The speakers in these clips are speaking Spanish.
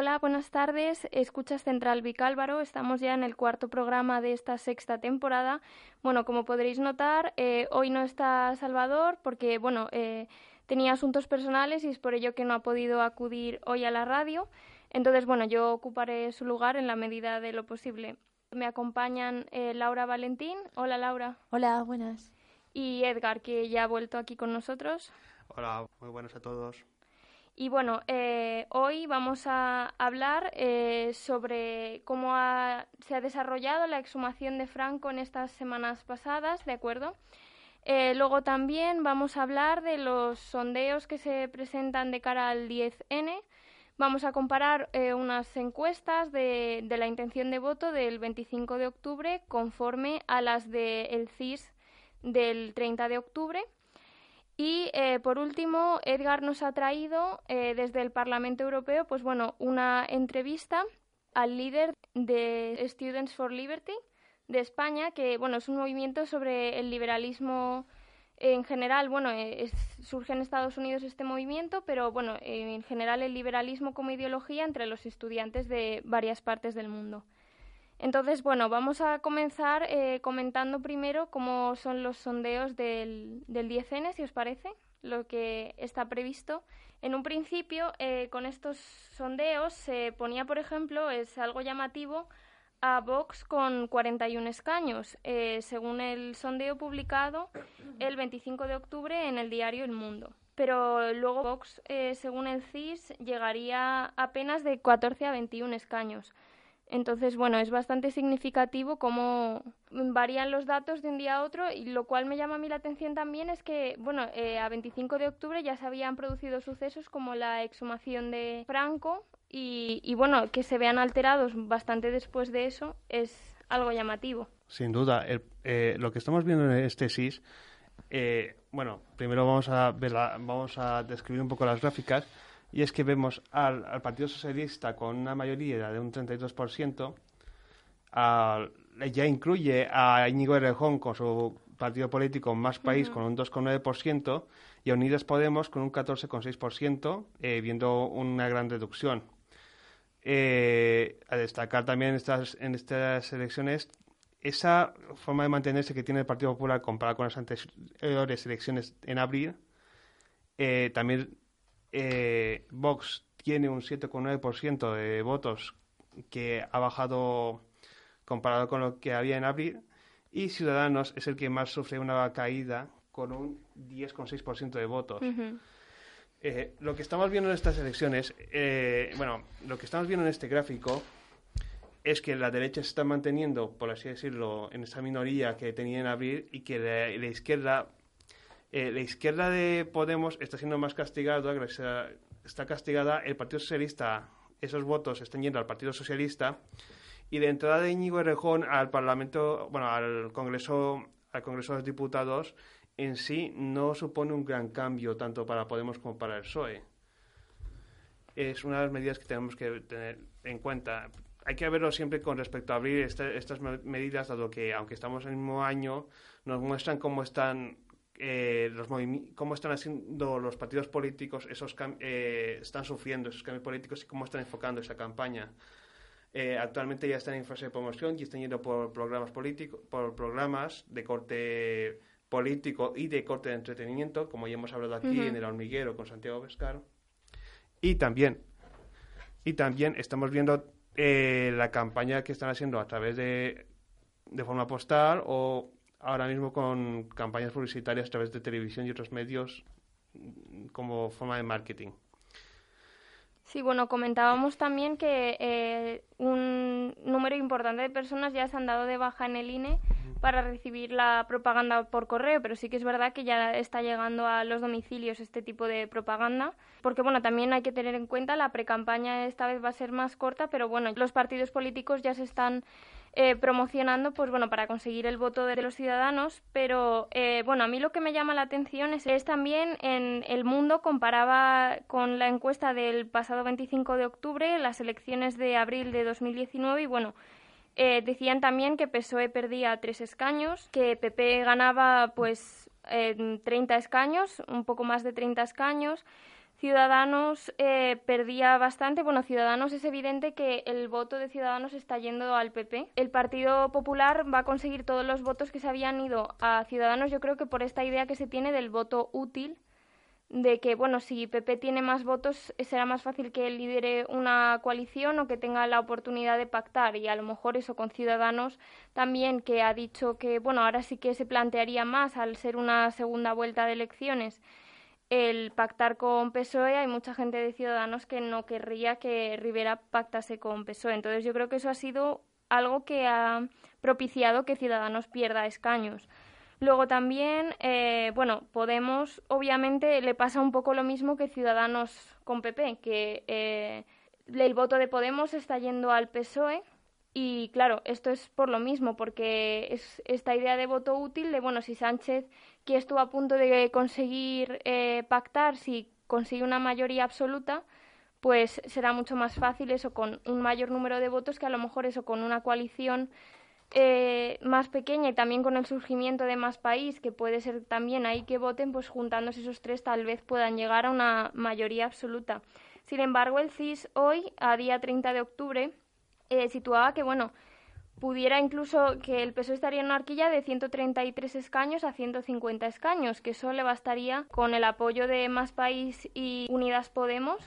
Hola, buenas tardes. Escuchas Central Vicálvaro. Estamos ya en el cuarto programa de esta sexta temporada. Bueno, como podréis notar, eh, hoy no está Salvador porque, bueno, eh, tenía asuntos personales y es por ello que no ha podido acudir hoy a la radio. Entonces, bueno, yo ocuparé su lugar en la medida de lo posible. Me acompañan eh, Laura Valentín. Hola, Laura. Hola, buenas. Y Edgar, que ya ha vuelto aquí con nosotros. Hola, muy buenas a todos. Y bueno, eh, hoy vamos a hablar eh, sobre cómo se ha desarrollado la exhumación de Franco en estas semanas pasadas, ¿de acuerdo? Eh, luego también vamos a hablar de los sondeos que se presentan de cara al 10N. Vamos a comparar unas encuestas de, de, la intención de voto del 25 de octubre conforme a las del CIS del 30 de octubre. Y eh, por último, Edgar nos ha traído eh, desde el Parlamento Europeo, pues bueno, una entrevista al líder de Students for Liberty de España, que bueno, es un movimiento sobre el liberalismo en general, bueno, eh, surge en Estados Unidos este movimiento, pero bueno, en general el liberalismo como ideología entre los estudiantes de varias partes del mundo. Entonces, bueno, vamos a comenzar eh, comentando primero cómo son los sondeos del, del 10N, si os parece, lo que está previsto. En un principio, eh, con estos sondeos se ponía, por ejemplo, es algo llamativo, a Vox con 41 escaños, eh, según el sondeo publicado el 25 de octubre en el diario El Mundo. Pero luego Vox, según el CIS, llegaría apenas de 14 a 21 escaños. Entonces, bueno, es bastante significativo cómo varían los datos de un día a otro y lo cual me llama a mí la atención también es que, bueno, eh, a 25 de octubre ya se habían producido sucesos como la exhumación de Franco y, y, bueno, que se vean alterados bastante después de eso es algo llamativo. Sin duda, eh, lo que estamos viendo en este SIS, eh, bueno, primero vamos a, ver vamos a describir un poco las gráficas y es que vemos al, Partido Socialista con una mayoría de un 32%, al, ya incluye a Íñigo Errejón con su partido político Más País con un 2,9% y a Unidas Podemos con un 14,6%, eh, viendo una gran reducción. Eh, a destacar también estas, en estas elecciones esa forma de mantenerse que tiene el Partido Popular comparada con las anteriores elecciones en abril, eh, también eh, Vox tiene un 7,9% de votos que ha bajado comparado con lo que había en abril y Ciudadanos es el que más sufre una caída con un 10,6% de votos. Eh, lo que estamos viendo en estas elecciones, eh, bueno, lo que estamos viendo en este gráfico es que la derecha se está manteniendo, por así decirlo, en esa minoría que tenía en abril y que la izquierda eh, la izquierda de Podemos está siendo más castigada, está castigada, el Partido Socialista, esos votos están yendo al Partido Socialista, y de entrada de Íñigo Errejón al Parlamento, bueno, al Congreso, al Congreso de los Diputados, en sí no supone un gran cambio tanto para Podemos como para el PSOE. Es una de las medidas que tenemos que tener en cuenta. Hay que verlo siempre con respecto a abrir estas medidas, dado que, aunque estamos en el mismo año, nos muestran cómo están eh, los cómo están haciendo los partidos políticos, esos eh, están sufriendo esos cambios políticos y cómo están enfocando esa campaña. Eh, actualmente ya están en fase de promoción y están yendo por programas políticos, por programas de corte político y de corte de entretenimiento, como ya hemos hablado aquí en el hormiguero con Santiago Vescaro. Y también, y también estamos viendo la campaña que están haciendo a través de, de forma postal o ahora mismo con campañas publicitarias a través de televisión y otros medios mm, como forma de marketing. Sí, bueno, comentábamos también que eh, un número importante de personas ya se han dado de baja en el INE para recibir la propaganda por correo, pero sí que es verdad que ya está llegando a los domicilios este tipo de propaganda, porque bueno, también hay que tener en cuenta la precampaña esta vez va a ser más corta, pero bueno, los partidos políticos ya se están eh, promocionando pues bueno para conseguir el voto de los ciudadanos pero eh, bueno a mí lo que me llama la atención es, es, también en el mundo comparaba con la encuesta del pasado 25 de octubre las elecciones de abril de 2019 y bueno eh, decían también que PSOE perdía tres escaños que PP ganaba pues 30 escaños un poco más de 30 escaños Ciudadanos eh, perdía bastante. Bueno, Ciudadanos es evidente que el voto de Ciudadanos está yendo al PP. El Partido Popular va a conseguir todos los votos que se habían ido a Ciudadanos, yo creo que por esta idea que se tiene del voto útil, de que, bueno, si PP tiene más votos, será más fácil que lidere una coalición o que tenga la oportunidad de pactar. Y a lo mejor eso con Ciudadanos también, que ha dicho que, bueno, ahora sí que se plantearía más al ser una segunda vuelta de elecciones el pactar con PSOE, hay mucha gente de Ciudadanos que no querría que Rivera pactase con PSOE. Entonces yo creo que eso ha sido algo que ha propiciado que Ciudadanos pierda escaños. Luego también, eh, bueno, Podemos obviamente le pasa un poco lo mismo que Ciudadanos con PP, que eh, el voto de Podemos está yendo al PSOE y claro, esto es por lo mismo, porque es esta idea de voto útil de, bueno, si Sánchez, que estuvo a punto de conseguir eh, pactar, si consigue una mayoría absoluta, pues será mucho más fácil eso con un mayor número de votos que a lo mejor eso con una coalición eh, más pequeña y también con el surgimiento de más país, que puede ser también ahí que voten, pues juntándose esos tres tal vez puedan llegar a una mayoría absoluta. Sin embargo, el CIS hoy, a día 30 de octubre, eh, situaba que, bueno, pudiera incluso que el PSOE estaría en una arquilla de 133 escaños a 150 escaños, que eso le bastaría con el apoyo de Más País y Unidas Podemos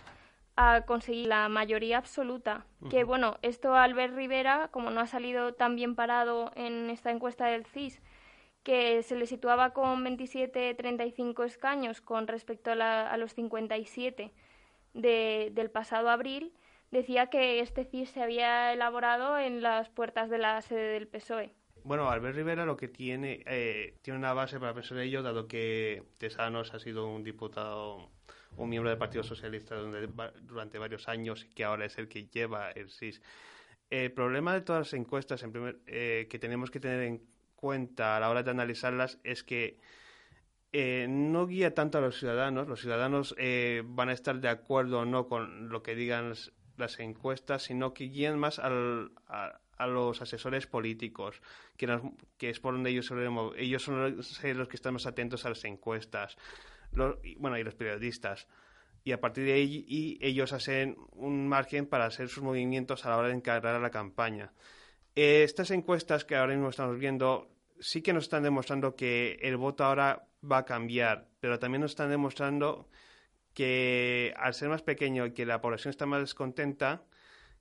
a conseguir la mayoría absoluta. Que bueno, esto Albert Rivera, como no ha salido tan bien parado en esta encuesta del CIS, que se le situaba con 27-35 escaños con respecto a, los 57 de, del pasado abril, decía que este CIS se había elaborado en las puertas de la sede del PSOE. Bueno, Albert Rivera lo que tiene, eh, tiene una base para pensar ello, dado que Tesanos ha sido un diputado, un miembro del Partido Socialista durante varios años y que ahora es el que lleva el CIS. El problema de todas las encuestas en primer, eh, que tenemos que tener en cuenta a la hora de analizarlas es que eh, no guía tanto a los ciudadanos. Los ciudadanos van a estar de acuerdo o no con lo que digan las encuestas, sino que guían más al, a, los asesores políticos, que, que, es por donde ellos Ellos son los, que están más atentos a las encuestas, y, bueno, y los periodistas. Y a partir de ahí y ellos hacen un margen para hacer sus movimientos a la hora de encargar a la campaña. estas encuestas que ahora mismo estamos viendo sí que nos están demostrando que el voto ahora va a cambiar, pero también nos están demostrando que al ser más pequeño y que la población está más descontenta,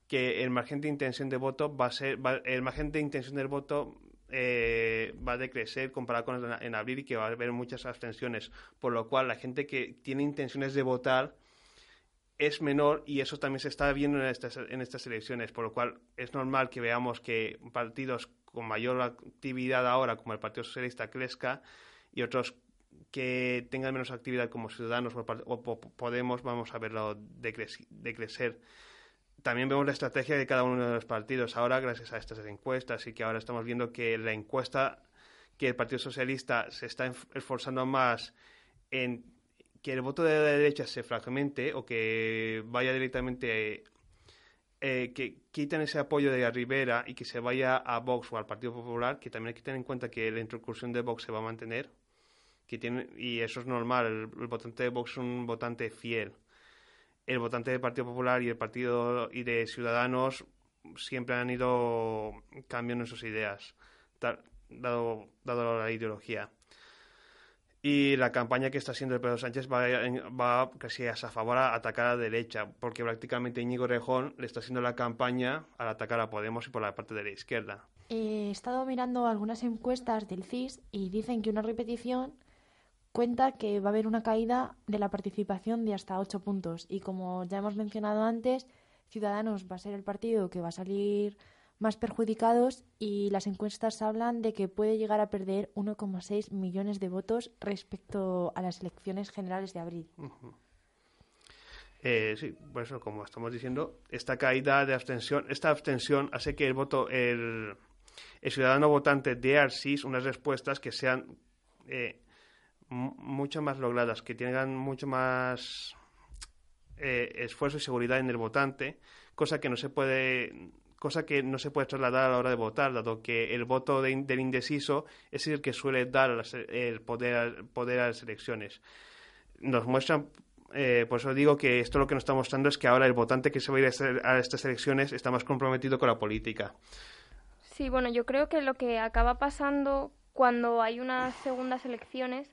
que el margen de intención de voto va a ser, el margen de intención del voto eh, va a decrecer comparado con en abril y que va a haber muchas abstenciones, por lo cual la gente que tiene intenciones de votar es menor y eso también se está viendo en estas, en estas elecciones, por lo cual es normal que veamos que partidos con mayor actividad ahora, como el Partido Socialista, crezca y otros que tengan menos actividad como ciudadanos o, Podemos, vamos a verlo decrecer. También vemos la estrategia de cada uno de los partidos. Ahora, gracias a estas encuestas, y que ahora estamos viendo que la encuesta que el Partido Socialista se está esforzando más en que el voto de la derecha se fragmente o que vaya directamente eh, que quiten ese apoyo de Rivera y que se vaya a Vox o al Partido Popular, que también hay que tener en cuenta que la incursión de Vox se va a mantener tiene, y eso es normal, el, votante de Vox es un votante fiel. El votante del Partido Popular y el Partido y de Ciudadanos siempre han ido cambiando sus ideas, dado, dado la ideología. Y la campaña que está haciendo el Pedro Sánchez va, va casi a favor a atacar a la derecha, porque prácticamente Íñigo Rejón le está haciendo la campaña al atacar a Podemos y por la parte de la izquierda. He estado mirando algunas encuestas del CIS y dicen que una repetición cuenta que va a haber una caída de la participación de hasta ocho puntos. Y como ya hemos mencionado antes, Ciudadanos va a ser el partido que va a salir más perjudicados y las encuestas hablan de que puede llegar a perder 1,6 millones de votos respecto a las elecciones generales de abril. Eh, sí, por eso, como estamos diciendo, esta caída de abstención, esta abstención hace que el voto, el, ciudadano votante dé al unas respuestas que sean eh, mucho más logradas, que tengan mucho más eh, esfuerzo y seguridad en el votante, cosa que no se puede cosa que no se puede trasladar a la hora de votar, dado que el voto del indeciso es el que suele dar el poder, poder a las elecciones. Nos muestran eh, por eso digo que esto lo que nos está mostrando es que ahora el votante que se va a ir a estas elecciones está más comprometido con la política. Sí, bueno, yo creo que lo que acaba pasando cuando hay unas segundas elecciones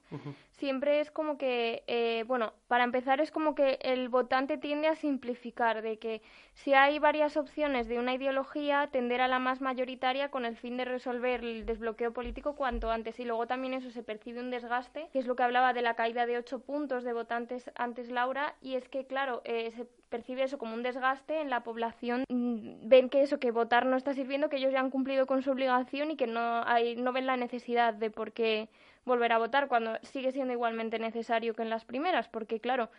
siempre es como que, eh, bueno, para empezar es como que el votante tiende a simplificar, de que si hay varias opciones de una ideología, tender a la más mayoritaria con el fin de resolver el desbloqueo político cuanto antes. Y luego también eso se percibe un desgaste, que es lo que hablaba de la caída de ocho puntos de votantes antes Laura, y es que, claro, eh, se percibe eso como un desgaste en la población. Mm, ven que eso, que votar no está sirviendo, que ellos ya han cumplido con su obligación y que no, hay, no ven la necesidad de por qué volver a votar cuando sigue siendo igualmente necesario que en las primeras, porque claro,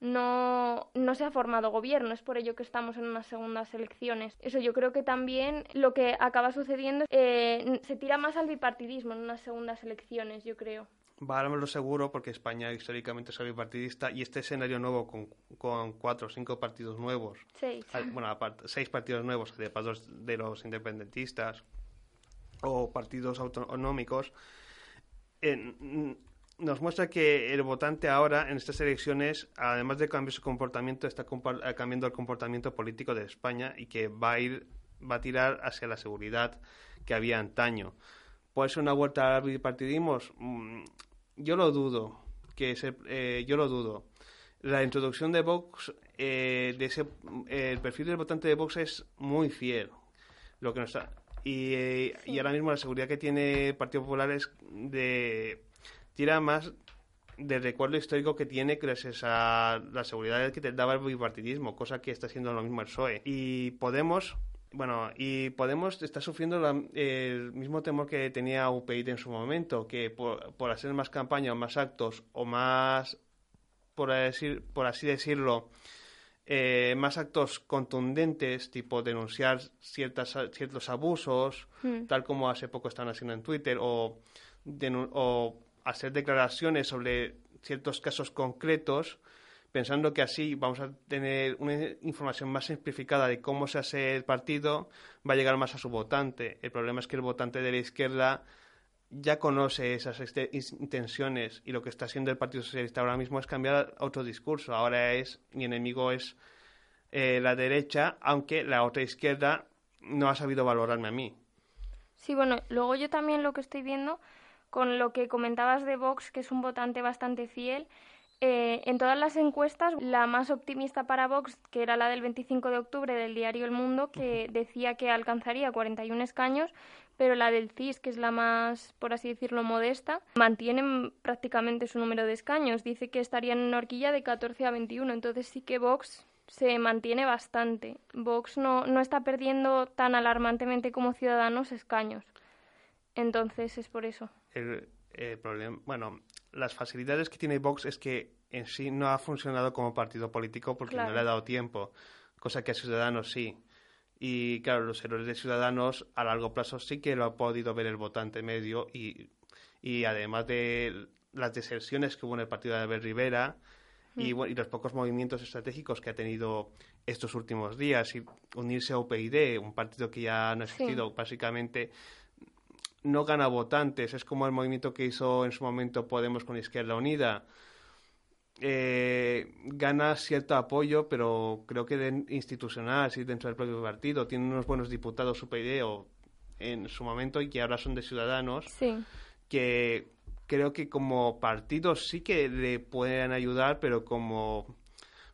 no, no se ha formado gobierno, es por ello que estamos en unas segundas elecciones. Eso yo creo que también lo que acaba sucediendo eh, se tira más al bipartidismo en unas segundas elecciones, yo creo. lo seguro porque España históricamente es bipartidista y este escenario nuevo con, con cuatro o cinco partidos nuevos, seis, bueno, aparte, seis partidos nuevos, de, de los independentistas o partidos autonómicos, nos muestra que el votante ahora en estas elecciones, además de cambiar su comportamiento, está eh, cambiando el comportamiento político de España y que va a ir, va a tirar hacia la seguridad que había antaño. ¿Puede ser una vuelta al bipartidismo? Mm, yo lo dudo, que eh, yo lo dudo. La introducción de Vox, eh, de ese, el perfil del votante de Vox es muy fiel. Lo que nos y, y, ahora mismo la seguridad que tiene el Partido Popular es de tira más del recuerdo histórico que tiene gracias a la seguridad que te daba el bipartidismo, cosa que está haciendo lo mismo el PSOE. Y Podemos, bueno, y Podemos está sufriendo el mismo temor que tenía UPyD en su momento, que por, por hacer más campaña o más actos o más, por, decir, por así decirlo, eh, más actos contundentes, tipo denunciar ciertas, ciertos abusos, hmm. tal como hace poco están haciendo en Twitter, o, o hacer declaraciones sobre ciertos casos concretos, pensando que así vamos a tener una información más simplificada de cómo se hace el partido, va a llegar más a su votante. El problema es que el votante de la izquierda ya conoce esas este, intenciones y lo que está haciendo el Partido Socialista ahora mismo es cambiar otro discurso. Ahora es, mi enemigo es eh, la derecha, aunque la otra izquierda no ha sabido valorarme a mí. Sí, bueno, luego yo también lo que estoy viendo con lo que comentabas de Vox, que es un votante bastante fiel, eh, en todas las encuestas, la más optimista para Vox, que era la del 25 de octubre del diario El Mundo, que decía que alcanzaría 41 escaños, pero la del CIS, que es la más, por así decirlo, modesta, mantiene prácticamente su número de escaños. Dice que estaría en una horquilla de 14 a 21, entonces sí que Vox se mantiene bastante. Vox no, no está perdiendo tan alarmantemente como Ciudadanos escaños. Entonces es por eso. El, problema, bueno, las facilidades que tiene Vox es que en sí no ha funcionado como partido político porque no le ha dado tiempo, cosa que a Ciudadanos sí. Y claro, los errores de Ciudadanos a largo plazo sí que lo ha podido ver el votante medio y, y además de las deserciones que hubo en el partido de Albert Rivera y, mm. y, los pocos movimientos estratégicos que ha tenido estos últimos días y unirse a UPyD, un partido que ya no ha existido, básicamente no gana votantes, es como el movimiento que hizo en su momento Podemos con Izquierda Unida eh, gana cierto apoyo, pero creo que de institucional, sí, dentro del propio partido. Tiene unos buenos diputados UPyD en su momento y que ahora son de Ciudadanos, que creo que como partido sí que le pueden ayudar, pero como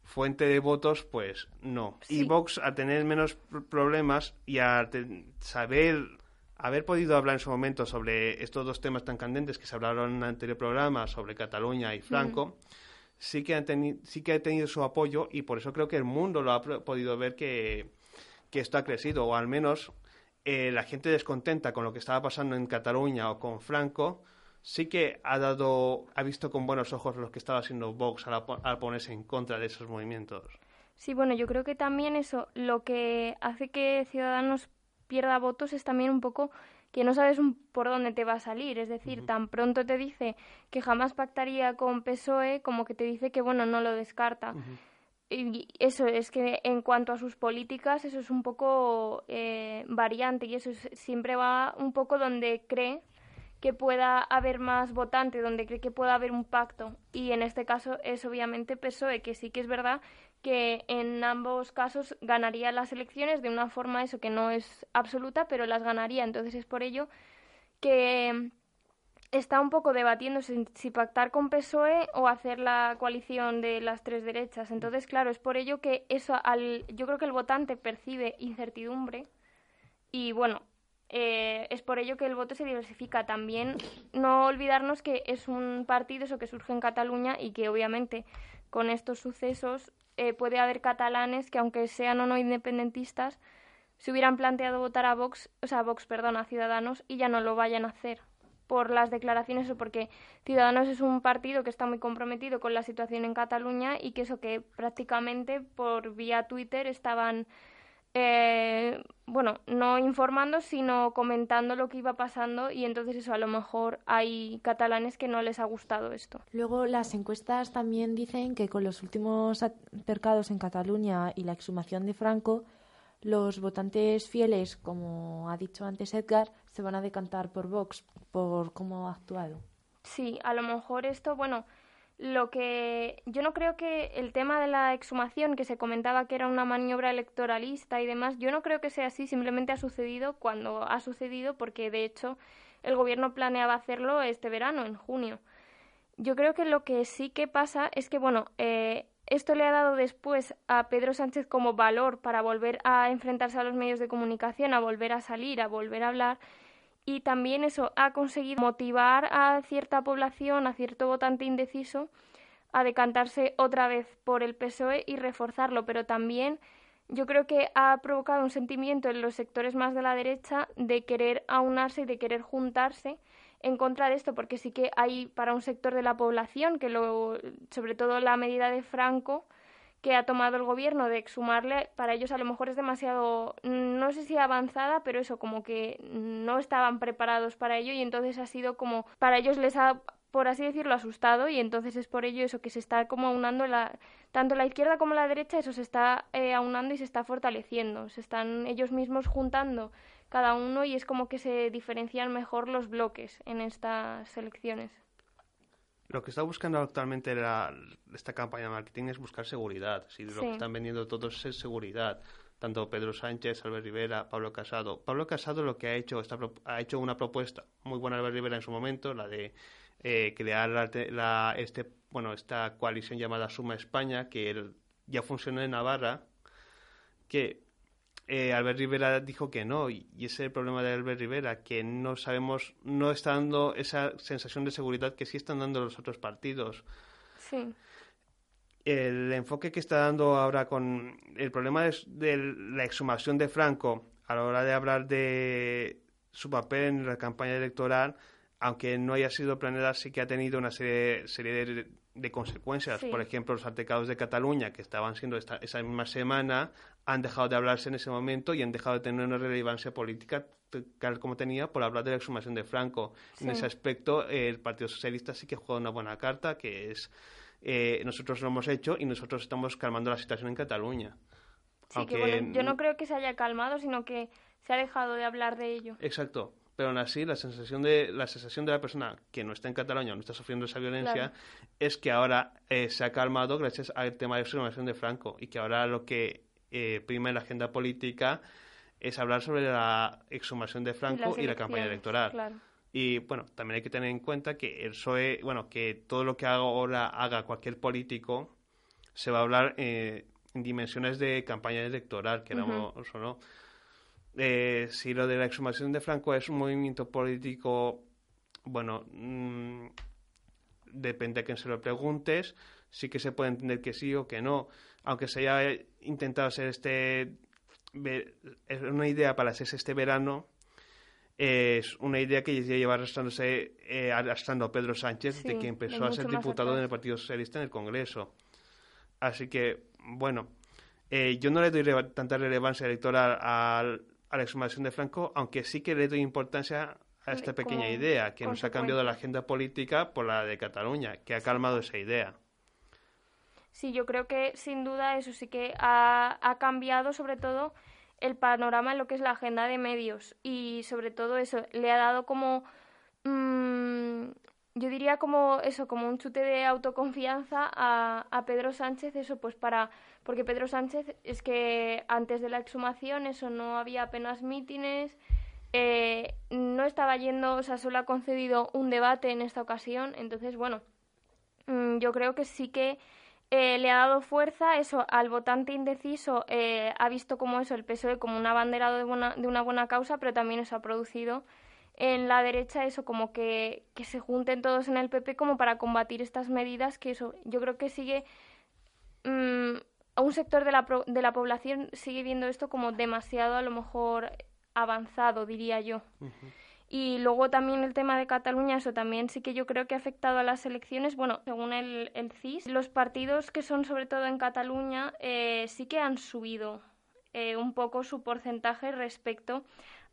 fuente de votos, pues no. Y Vox, a tener menos problemas y a saber haber podido hablar en su momento sobre estos dos temas tan candentes que se hablaron en el anterior programa sobre Cataluña y Franco, sí que, han sí que ha tenido su apoyo y por eso creo que el mundo lo ha podido ver que, esto ha crecido, o al menos eh, la gente descontenta con lo que estaba pasando en Cataluña o con Franco, sí que ha dado, ha visto con buenos ojos lo que estaba haciendo Vox al, al ponerse en contra de esos movimientos. Sí, bueno, yo creo que también eso, lo que hace que Ciudadanos pierda votos es también un poco que no sabes por dónde te va a salir. Es decir, tan pronto te dice que jamás pactaría con PSOE como que te dice que, bueno, no lo descarta. Y eso es que en cuanto a sus políticas, eso es un poco eh, variante y eso siempre va un poco donde cree que pueda haber más votante, donde cree que pueda haber un pacto. Y en este caso es obviamente PSOE, que sí que es verdad que en ambos casos ganaría las elecciones de una forma eso que no es absoluta, pero las ganaría. Entonces es por ello que está un poco debatiendo si pactar con PSOE o hacer la coalición de las tres derechas. Entonces, claro, es por ello que eso al yo creo que el votante percibe incertidumbre y bueno, eh, es por ello que el voto se diversifica. También no olvidarnos que es un partido eso que surge en Cataluña y que obviamente con estos sucesos eh, puede haber catalanes que aunque sean o no independentistas se hubieran planteado votar a Vox, o sea, a Vox, perdón, a Ciudadanos y ya no lo vayan a hacer por las declaraciones o porque Ciudadanos es un partido que está muy comprometido con la situación en Cataluña y que eso que prácticamente por vía Twitter estaban eh, bueno, no informando, sino comentando lo que iba pasando y entonces eso a lo mejor hay catalanes que no les ha gustado esto. Luego las encuestas también dicen que con los últimos altercados en Cataluña y la exhumación de Franco, los votantes fieles, como ha dicho antes Edgar, se van a decantar por Vox, por cómo ha actuado. Sí, a lo mejor esto, bueno, lo que yo no creo que el tema de la exhumación que se comentaba que era una maniobra electoralista y demás, yo no creo que sea así, simplemente ha sucedido cuando ha sucedido porque de hecho el gobierno planeaba hacerlo este verano, en junio. Yo creo que lo que sí que pasa es que, bueno, eh, esto le ha dado después a Pedro Sánchez como valor para volver a enfrentarse a los medios de comunicación, a volver a salir, a volver a hablar y también eso ha conseguido motivar a cierta población, a cierto votante indeciso, a decantarse otra vez por el PSOE y reforzarlo, pero también yo creo que ha provocado un sentimiento en los sectores más de la derecha de querer aunarse y de querer juntarse en contra de esto, porque sí que hay para un sector de la población que lo, sobre todo la medida de Franco, que ha tomado el gobierno de exhumarle, para ellos a lo mejor es demasiado, no sé si avanzada, pero eso, como que no estaban preparados para ello y entonces ha sido como, para ellos les ha, por así decirlo, asustado y entonces es por ello eso que se está como aunando la, tanto la izquierda como la derecha, eso se está eh, aunando y se está fortaleciendo, se están ellos mismos juntando cada uno y es como que se diferencian mejor los bloques en estas elecciones. Lo que está buscando actualmente la, esta campaña de marketing es buscar seguridad. Si lo que están vendiendo todos es seguridad. Tanto Pedro Sánchez, Albert Rivera, Pablo Casado. Pablo Casado lo que ha hecho, está, ha hecho una propuesta muy buena Albert Rivera en su momento, la de eh, crear la, este, bueno, esta coalición llamada Suma España, que ya funcionó en Navarra, que eh, Albert Rivera dijo que no, y, ese es el problema de Albert Rivera, que no sabemos, no está dando esa sensación de seguridad que sí están dando los otros partidos. Sí. El enfoque que está dando ahora con el problema de, de la exhumación de Franco a la hora de hablar de su papel en la campaña electoral, aunque no haya sido planeada, sí que ha tenido una serie, serie de, consecuencias. Por ejemplo, los altercados de Cataluña, que estaban siendo esta, esa misma semana, han dejado de hablarse en ese momento y han dejado de tener una relevancia política tal como tenía por hablar de la exhumación de Franco. En ese aspecto, el Partido Socialista sí que juega una buena carta, que es eh, nosotros lo hemos hecho y nosotros estamos calmando la situación en Cataluña. Sí, que yo no creo que se haya calmado, sino que se ha dejado de hablar de ello. Exacto pero aún así la sensación de la sensación de la persona que no está en Cataluña, no está sufriendo esa violencia, es que ahora eh, se ha calmado gracias al tema de la exhumación de Franco y que ahora lo que eh, prima en la agenda política es hablar sobre la exhumación de Franco y, la campaña electoral. Y bueno, también hay que tener en cuenta que el PSOE, bueno, que todo lo que ahora haga cualquier político se va a hablar eh, en dimensiones de campaña electoral, que uh o no. Eh, si lo de la exhumación de Franco es un movimiento político, bueno, mm, depende a quién se lo preguntes, sí que se puede entender que sí o que no, aunque se haya intentado hacer este es una idea para hacerse este verano es una idea que ya lleva arrastrándose eh, arrastrando a Pedro Sánchez de que empezó a ser diputado en el Partido Socialista en el Congreso. Así que bueno eh, yo no le doy tanta relevancia electoral al, a la exhumación de Franco, aunque sí que le doy importancia a esta pequeña idea, que nos ha cambiado la agenda política por la de Cataluña, que ha calmado esa idea. Sí, yo creo que sin duda eso sí que ha, ha cambiado sobre todo el panorama en lo que es la agenda de medios y sobre todo eso le ha dado como mm, yo diría como eso, como un chute de autoconfianza a, a, Pedro Sánchez, eso pues para, porque Pedro Sánchez es que antes de la exhumación eso no había apenas mítines, eh, no estaba yendo, o sea, solo ha concedido un debate en esta ocasión, entonces bueno, mm, yo creo que sí que eh, le ha dado fuerza eso al votante indeciso, eh, ha visto como eso el PSOE como un abanderado de, de una buena causa, pero también eso ha producido en la derecha eso como que, que se junten todos en el PP como para combatir estas medidas que eso yo creo que sigue mm, un sector de la, de la población sigue viendo esto como demasiado a lo mejor avanzado diría yo y luego también el tema de Cataluña eso también sí que yo creo que ha afectado a las elecciones bueno según el, el CIS los partidos que son sobre todo en Cataluña eh, sí que han subido eh, un poco su porcentaje respecto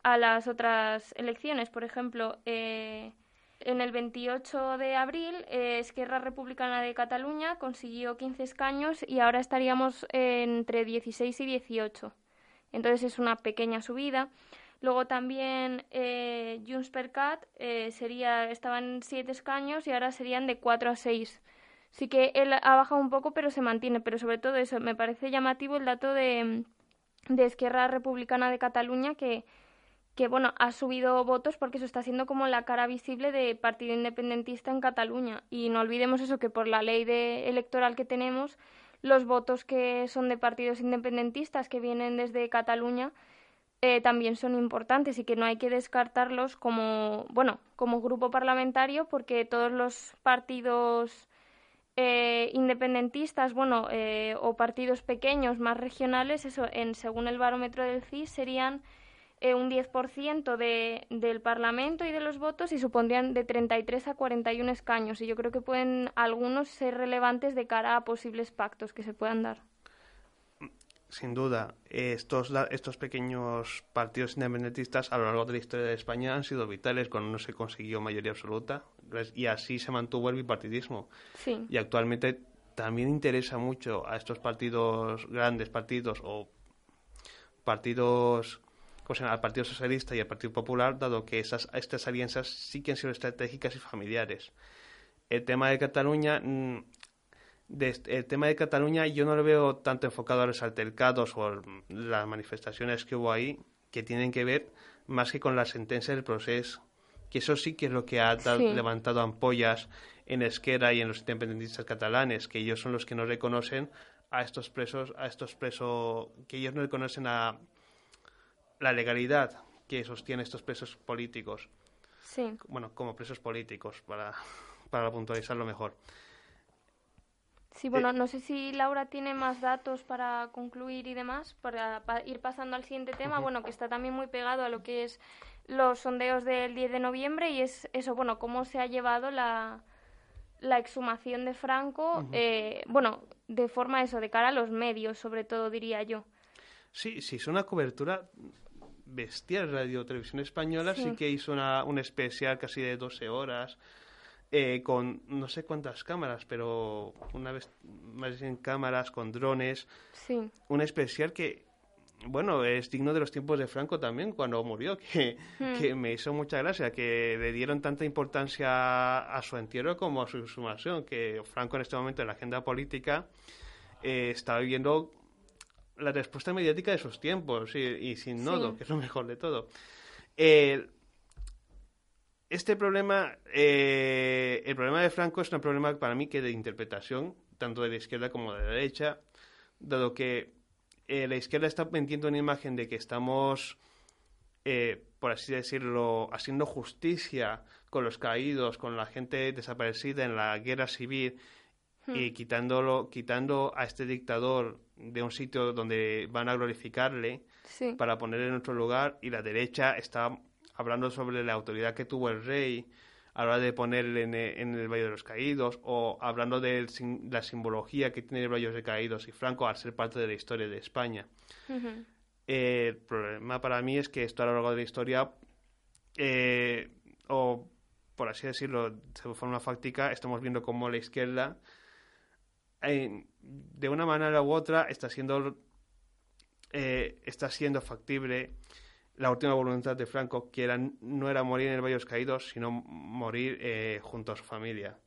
a las otras elecciones. Por ejemplo, eh, en el 28 de abril, eh, Esquerra Republicana de Cataluña consiguió 15 escaños y ahora estaríamos entre 16 y 18. Entonces es una pequeña subida. Luego también eh, Junts per Cat eh, sería, estaban 7 escaños y ahora serían de 4 a 6. Sí que él ha bajado un poco, pero se mantiene. Pero sobre todo eso, me parece llamativo el dato de, de Esquerra Republicana de Cataluña que que bueno, ha subido votos porque eso está siendo como la cara visible de partido independentista en Cataluña. Y no olvidemos eso, que por la ley de electoral que tenemos, los votos que son de partidos independentistas que vienen desde Cataluña eh, también son importantes y que no hay que descartarlos como, bueno, como grupo parlamentario porque todos los partidos eh, independentistas, bueno, eh, o partidos pequeños más regionales, eso en según el barómetro del CIS serían eh, un 10% de, del Parlamento y de los votos y supondrían de 33 a 41 escaños. Y yo creo que pueden algunos ser relevantes de cara a posibles pactos que se puedan dar. Sin duda, estos, estos pequeños partidos independentistas a lo largo de la historia de España han sido vitales cuando no se consiguió mayoría absoluta y así se mantuvo el bipartidismo. Sí. Y actualmente también interesa mucho a estos partidos, grandes partidos o partidos al Partido Socialista y al Partido Popular, dado que esas, estas alianzas sí que han sido estratégicas y familiares. El tema de Cataluña, mm, el tema de Cataluña yo no lo veo tanto enfocado a los altercados o las manifestaciones que hubo ahí, que tienen que ver más que con la sentencia del proceso, que eso sí que es lo que ha levantado ampollas en Esquerra y en los independentistas catalanes, que ellos son los que no reconocen a estos presos, a estos presos, que ellos no reconocen a la legalidad que sostiene estos presos políticos. Sí. Bueno, como presos políticos, para, para puntualizarlo mejor. Sí, bueno, eh, no sé si Laura tiene más datos para concluir y demás, para, ir pasando al siguiente tema, bueno, que está también muy pegado a lo que es los sondeos del 10 de noviembre y es eso, bueno, cómo se ha llevado la, la exhumación de Franco, eh, bueno, de forma eso, de cara a los medios, sobre todo, diría yo. Sí, sí, es una cobertura bestial Radio Televisión Española, sí, que hizo una, un especial casi de 12 horas. Eh, con no sé cuántas cámaras, pero una vez más en cámaras, con drones. Sí. Un especial que, bueno, es digno de los tiempos de Franco también, cuando murió, que, hmm. que me hizo mucha gracia, que le dieron tanta importancia a su entierro como a su sumación, que Franco en este momento en la agenda política eh, está viviendo la respuesta mediática de esos tiempos y, sin nodo, que es lo mejor de todo. este problema, eh, el problema de Franco es un problema para mí que de interpretación, tanto de la izquierda como de la derecha, dado que eh, la izquierda está vendiendo una imagen de que estamos, eh, por así decirlo, haciendo justicia con los caídos, con la gente desaparecida en la guerra civil y hmm. quitándolo, quitando a este dictador de un sitio donde van a glorificarle para ponerle en otro lugar y la derecha está hablando sobre la autoridad que tuvo el rey a la hora de ponerle en, el Valle de los Caídos o hablando de la simbología que tiene el Valle de los Caídos y Franco al ser parte de la historia de España. el problema para mí es que esto a lo largo de la historia, eh, o por así decirlo, de forma fáctica, estamos viendo cómo la izquierda de una manera u otra está siendo, eh, está siendo factible la última voluntad de Franco, que era, no era morir en el Valle Caídos, sino morir eh, junto a su familia.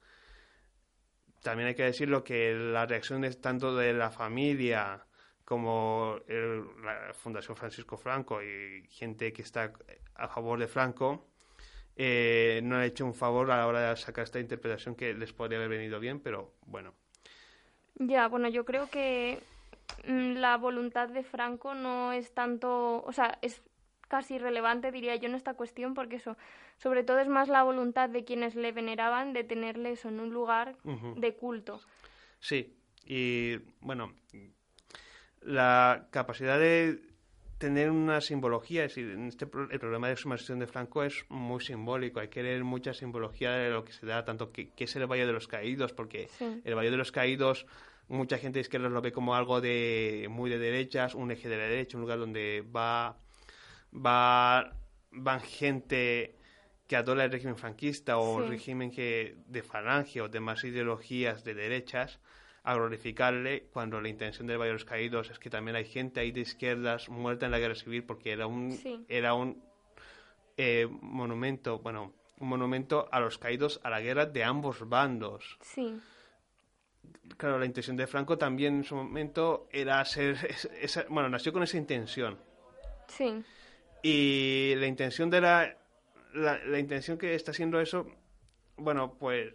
También hay que decirlo que la reacción de, tanto de la familia como la Fundación Francisco Franco y gente que está a favor de Franco, eh, no han hecho un favor a la hora de sacar esta interpretación que les podría haber venido bien, pero bueno. Ya, bueno, yo creo que mm, la voluntad de Franco no es tanto, o sea, es casi irrelevante, diría yo, en esta cuestión, porque eso, sobre todo es más la voluntad de quienes le veneraban de tenerle eso en un lugar de culto. Sí, y bueno, la capacidad de tener una simbología, es decir, este, el problema de exhumación de Franco es muy simbólico, hay que leer mucha simbología de lo que se da, tanto que, es el Valle de los Caídos, porque el Valle de los Caídos mucha gente de izquierda lo ve como algo de muy de derechas, un eje de la derecha, un lugar donde va, va van gente que adora el régimen franquista o el régimen que de falange o demás ideologías de derechas a glorificarle cuando la intención del Valle de los Caídos es que también hay gente ahí de izquierdas muerta en la guerra civil porque era un era un eh, monumento bueno un monumento a los caídos a la guerra de ambos bandos. Sí. Claro la intención de Franco también en su momento era ser bueno nació con esa intención. Sí. Y la intención de la, la intención que está haciendo eso bueno pues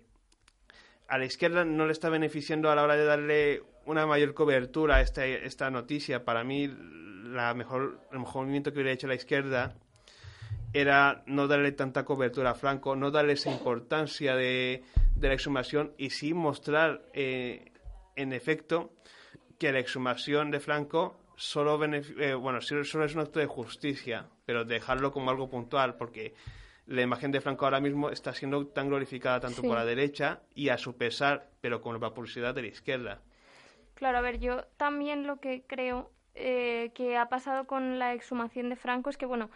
a la izquierda no le está beneficiando a la hora de darle una mayor cobertura a esta, esta noticia. Para mí, la mejor, el mejor movimiento que hubiera hecho la izquierda era no darle tanta cobertura a Franco, no darle esa importancia de, de la exhumación y sí mostrar, eh, en efecto, que la exhumación de Franco solo, eh, bueno, solo es un acto de justicia, pero dejarlo como algo puntual, porque la imagen de Franco ahora mismo está siendo tan glorificada tanto por la derecha y a su pesar, pero con la publicidad de la izquierda. Claro, a ver, yo también lo que creo eh, que ha pasado con la exhumación de Franco es que, bueno,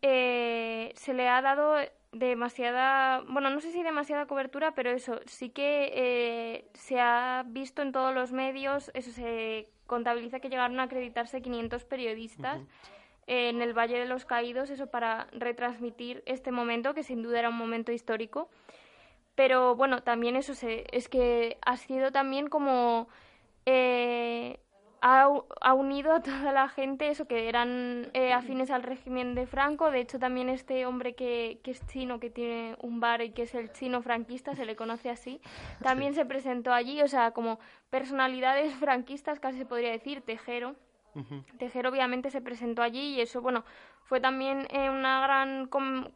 eh, se le ha dado demasiada, bueno, no sé si demasiada cobertura, pero eso, sí que eh, se ha visto en todos los medios, eso se contabiliza que llegaron a acreditarse 500 periodistas en el Valle de los Caídos, eso para retransmitir este momento, que sin duda era un momento histórico. Pero bueno, también eso se, es que ha sido también como... Eh, ha, ha, unido a toda la gente, eso que eran eh, afines al régimen de Franco. De hecho, también este hombre que, que, es chino, que tiene un bar y que es el chino franquista, se le conoce así, también se presentó allí. O sea, como personalidades franquistas, casi se podría decir, Tejero Tejer obviamente se presentó allí y eso, bueno, fue también eh, una, gran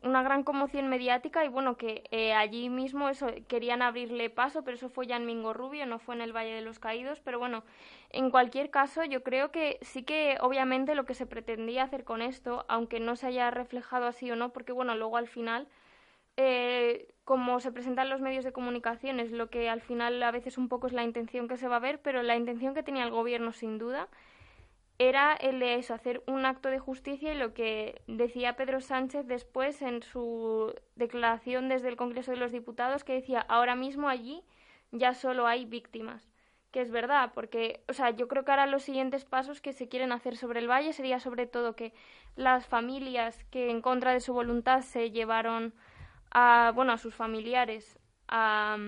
una gran conmoción mediática y bueno, que eh, allí mismo eso querían abrirle paso, pero eso fue ya en Mingo Rubio, no fue en el Valle de los Caídos, pero bueno, en cualquier caso yo creo que sí que obviamente lo que se pretendía hacer con esto, aunque no se haya reflejado así o no, porque bueno, luego al final... Eh, como se presentan los medios de comunicación, es lo que al final a veces un poco es la intención que se va a ver, pero la intención que tenía el gobierno sin duda era el de eso, hacer un acto de justicia y lo que decía Pedro Sánchez después en su declaración desde el Congreso de los Diputados, que decía, ahora mismo allí ya solo hay víctimas. Que es verdad, porque, o sea, yo creo que ahora los siguientes pasos que se quieren hacer sobre el valle sería sobre todo que las familias que en contra de su voluntad se llevaron a, bueno, a sus familiares a,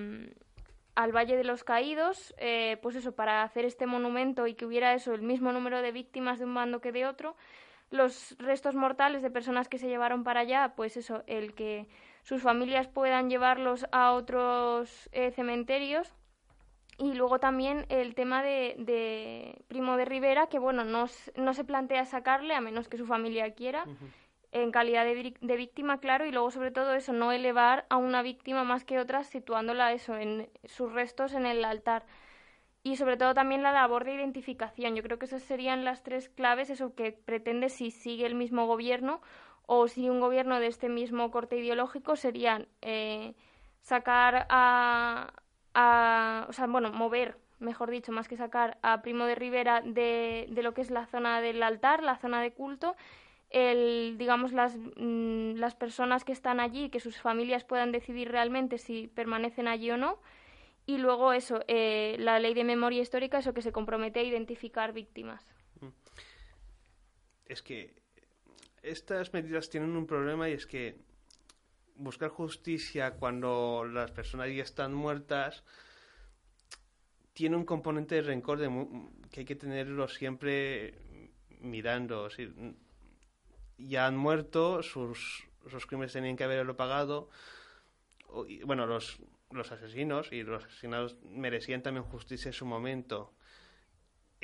al Valle de los Caídos, eh, pues eso, para hacer este monumento y que hubiera eso, el mismo número de víctimas de un bando que de otro, los restos mortales de personas que se llevaron para allá, pues eso, el que sus familias puedan llevarlos a otros eh, cementerios. Y luego también el tema de, de, Primo de Rivera, que bueno, no, no, se plantea sacarle a menos que su familia quiera en calidad de, víctima, claro, y luego sobre todo eso, no elevar a una víctima más que otra situándola eso, en sus restos en el altar. Y sobre todo también la labor de identificación. Yo creo que esas serían las tres claves, eso que pretende si sigue el mismo gobierno o si un gobierno de este mismo corte ideológico serían eh, sacar a, a, o sea, bueno, mover, mejor dicho, más que sacar a Primo de Rivera de, de lo que es la zona del altar, la zona de culto, el, digamos, las, mm, las personas que están allí, que sus familias puedan decidir realmente si permanecen allí o no. Y luego eso, eh, la ley de memoria histórica, eso que se compromete a identificar víctimas. Mm. Es que estas medidas tienen un problema y es que buscar justicia cuando las personas ya están muertas tiene un componente de rencor que hay que tenerlo siempre mirando. Ya han muerto, sus, sus crímenes tenían que haberlo pagado. bueno, los, los asesinos y los asesinados merecían también justicia en su momento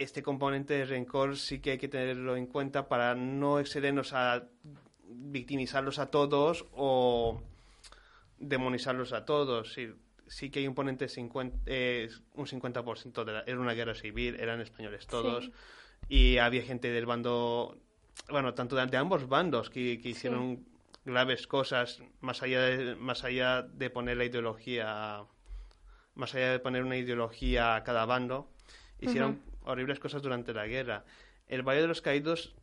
este componente de rencor sí que hay que tenerlo en cuenta para no excedernos a victimizarlos a todos o demonizarlos a todos. Sí, sí que hay un ponente 50, eh, un 50% de la, era una guerra civil, eran españoles todos y había gente del bando, bueno, tanto de, ambos bandos que, que hicieron graves cosas más allá de, más allá de poner la ideología, más allá de poner una ideología a cada bando, hicieron horribles cosas durante la guerra. El Valle de los Caídos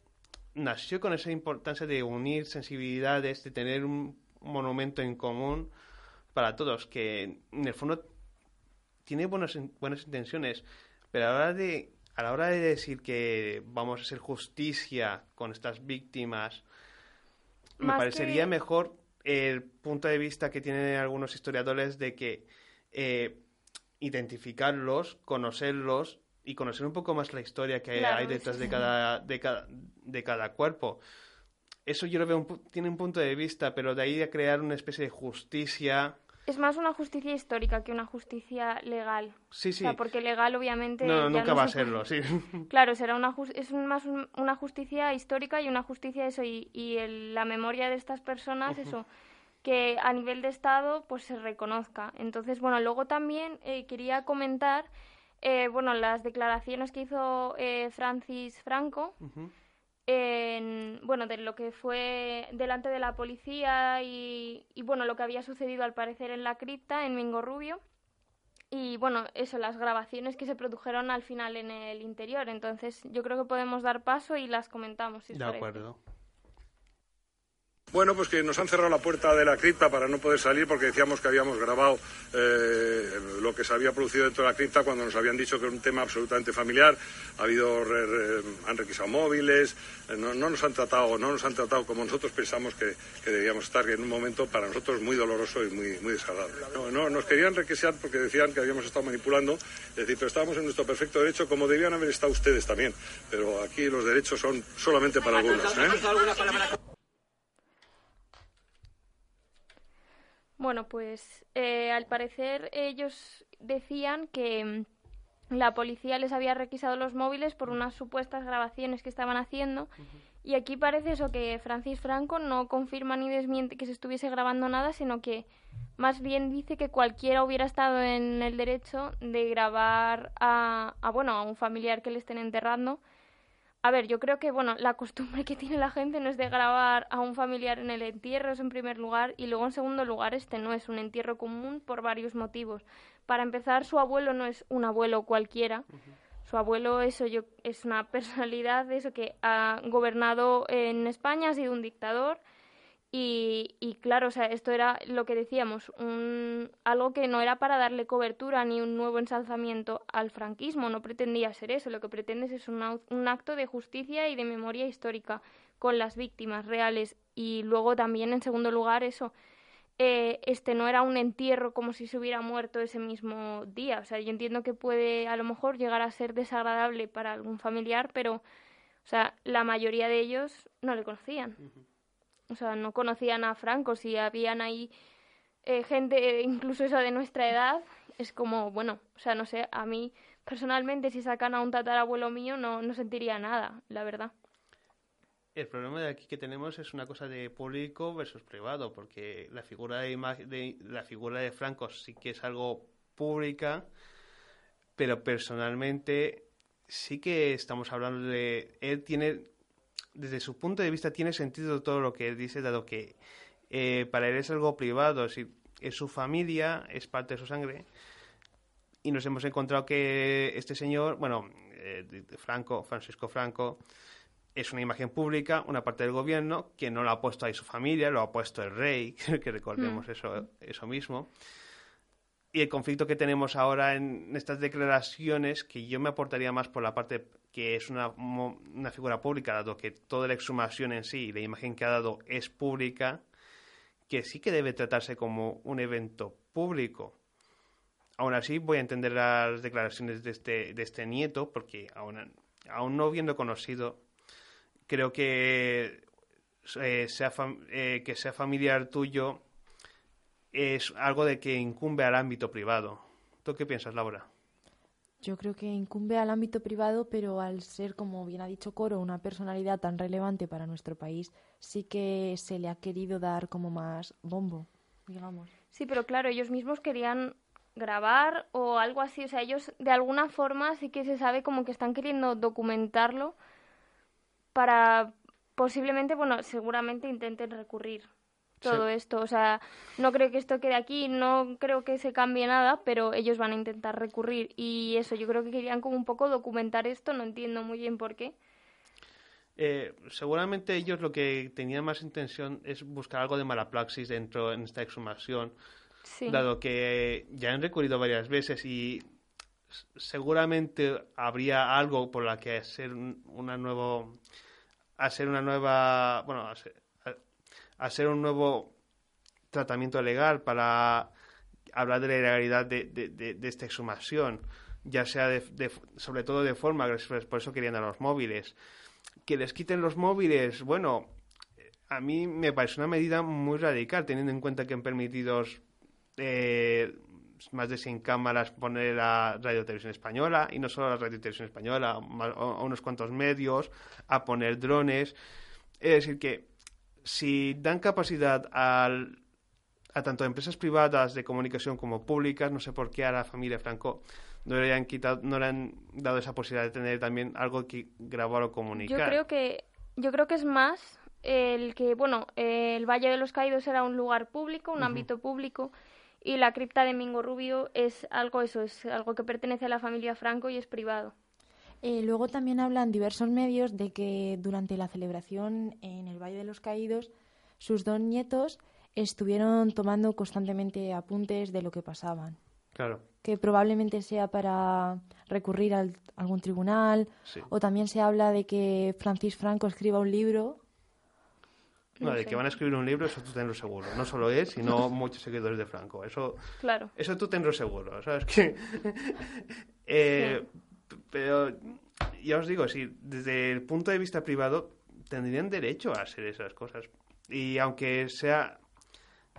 nació con esa importancia de unir sensibilidades, de tener un monumento en común para todos, que en el fondo tiene buenas, buenas intenciones, pero a la, hora de, a la hora de decir que vamos a hacer justicia con estas víctimas, me parecería mejor el punto de vista que tienen algunos historiadores de que eh, identificarlos, conocerlos y conocer un poco más la historia que hay detrás de, cada, de, cada, de cada cuerpo. Eso yo lo veo, tiene un punto de vista, pero de ahí a crear una especie de justicia... Es más una justicia histórica que una justicia legal. Sí, sí. O sea, porque legal obviamente... No, nunca va a serlo, sí. Claro, será una es más una justicia histórica y una justicia eso, y, y la memoria de estas personas, eso, que a nivel de Estado pues se reconozca. Entonces, bueno, luego también eh, quería comentar eh, bueno, las declaraciones que hizo eh, Francis Franco, en, bueno, de lo que fue delante de la policía y, y, bueno, lo que había sucedido al parecer en la cripta, en Mingo Rubio. Y bueno, eso, las grabaciones que se produjeron al final en el interior. Entonces, yo creo que podemos dar paso y las comentamos. Si de acuerdo. Bueno, pues que nos han cerrado la puerta de la cripta para no poder salir porque decíamos que habíamos grabado eh, lo que se había producido dentro de la cripta cuando nos habían dicho que era un tema absolutamente familiar. Ha habido, han requisado móviles, eh, no, nos han tratado, no nos han tratado como nosotros pensamos que, debíamos estar en un momento para nosotros muy doloroso y muy, muy desagradable. No, nos querían requisar porque decían que habíamos estado manipulando, es decir, pero estábamos en nuestro perfecto derecho como debían haber estado ustedes también. Pero aquí los derechos son solamente para algunos. ¿eh? Bueno, pues eh, al parecer ellos decían que mm, la policía les había requisado los móviles por unas supuestas grabaciones que estaban haciendo. Y aquí parece eso que Francis Franco no confirma ni desmiente que se estuviese grabando nada, sino que más bien dice que cualquiera hubiera estado en el derecho de grabar a, a bueno a un familiar que le estén enterrando a ver, yo creo que, bueno, la costumbre que tiene la gente no es de grabar a un familiar en el entierro, eso en primer lugar, y luego en segundo lugar, este no es un entierro común por varios motivos. Para empezar, su abuelo no es un abuelo cualquiera. Su abuelo eso yo, es una personalidad eso que ha gobernado en España, ha sido un dictador y, y, claro, o sea, esto era lo que decíamos, un, algo que no era para darle cobertura ni un nuevo ensalzamiento al franquismo, no pretendía ser eso, lo que pretende es un, un acto de justicia y de memoria histórica con las víctimas reales. Y luego también, en segundo lugar, eso, eh, este no era un entierro como si se hubiera muerto ese mismo día, o sea, yo entiendo que puede a lo mejor llegar a ser desagradable para algún familiar, pero, o sea, la mayoría de ellos no le conocían o sea, no conocían a Franco, si habían ahí eh, gente, incluso eso de nuestra edad, es como, bueno, o sea, no sé, a mí personalmente si sacan a un tatarabuelo mío no, no sentiría nada, la verdad. El problema de aquí que tenemos es una cosa de público versus privado, porque la figura de, de la figura de Franco sí que es algo pública, pero personalmente sí que estamos hablando de él tiene desde su punto de vista tiene sentido todo lo que dice, dado que eh, para él es algo privado, es, es su familia, es parte de su sangre, y nos hemos encontrado que este señor, bueno, eh, Franco, Francisco Franco, es una imagen pública, una parte del gobierno, que no lo ha puesto ahí su familia, lo ha puesto el rey, que recordemos mm. eso, eso mismo. Y el conflicto que tenemos ahora en estas declaraciones, que yo me aportaría más por la parte que es una, una figura pública, dado que toda la exhumación en sí, la imagen que ha dado es pública, que sí que debe tratarse como un evento público. Aún así, voy a entender las declaraciones de este, de este nieto, porque aún, aún no habiendo conocido, creo que eh, sea, eh, que sea familiar tuyo es algo de que incumbe al ámbito privado. ¿Tú qué piensas, Laura? Yo creo que incumbe al ámbito privado, pero al ser, como bien ha dicho Coro, una personalidad tan relevante para nuestro país, sí que se le ha querido dar como más bombo, digamos. Sí, pero claro, ellos mismos querían grabar o algo así, o sea, ellos de alguna forma sí que se sabe como que están queriendo documentarlo para posiblemente, bueno, seguramente intenten recurrir todo esto. O sea, no creo que esto quede aquí, no creo que se cambie nada, pero ellos van a intentar recurrir. Y eso, yo creo que querían como un poco documentar esto, no entiendo muy bien por qué. Eh, seguramente ellos lo que tenían más intención es buscar algo de mala praxis dentro en esta exhumación, dado que ya han recurrido varias veces y seguramente habría algo por la que hacer una nuevo hacer una nueva bueno hacer un nuevo tratamiento legal para hablar de la ilegalidad de, de, esta exhumación, ya sea de, sobre todo de forma, por eso querían a los móviles. Que les quiten los móviles, bueno, a mí me parece una medida muy radical, teniendo en cuenta que han permitido eh, más de 100 cámaras poner la Radio Televisión Española, y no solo la Radio Televisión Española, a unos cuantos medios, a poner drones. Es decir, que si dan capacidad al, a tanto empresas privadas de comunicación como públicas, no sé por qué a la familia Franco no le han quitado, no le han dado esa posibilidad de tener también algo que grabar o comunicar. Yo creo que, yo creo que es más el que, bueno, el Valle de los Caídos era un lugar público, un ámbito público, y la cripta de Mingo Rubio es algo eso, es algo que pertenece a la familia Franco y es privado. Eh, luego también hablan diversos medios de que durante la celebración en el Valle de los Caídos, sus dos nietos estuvieron tomando constantemente apuntes de lo que pasaban. Claro. Que probablemente sea para recurrir a algún tribunal, o también se habla de que Francis Franco escriba un libro. No, de que van a escribir un libro, eso tú tenlo seguro. No solo él, sino muchos seguidores de Franco. Eso, claro. eso tú tenlo seguro. ¿sabes? Que, eh, pero ya os digo, si desde el punto de vista privado tendrían derecho a hacer esas cosas. Y aunque sea,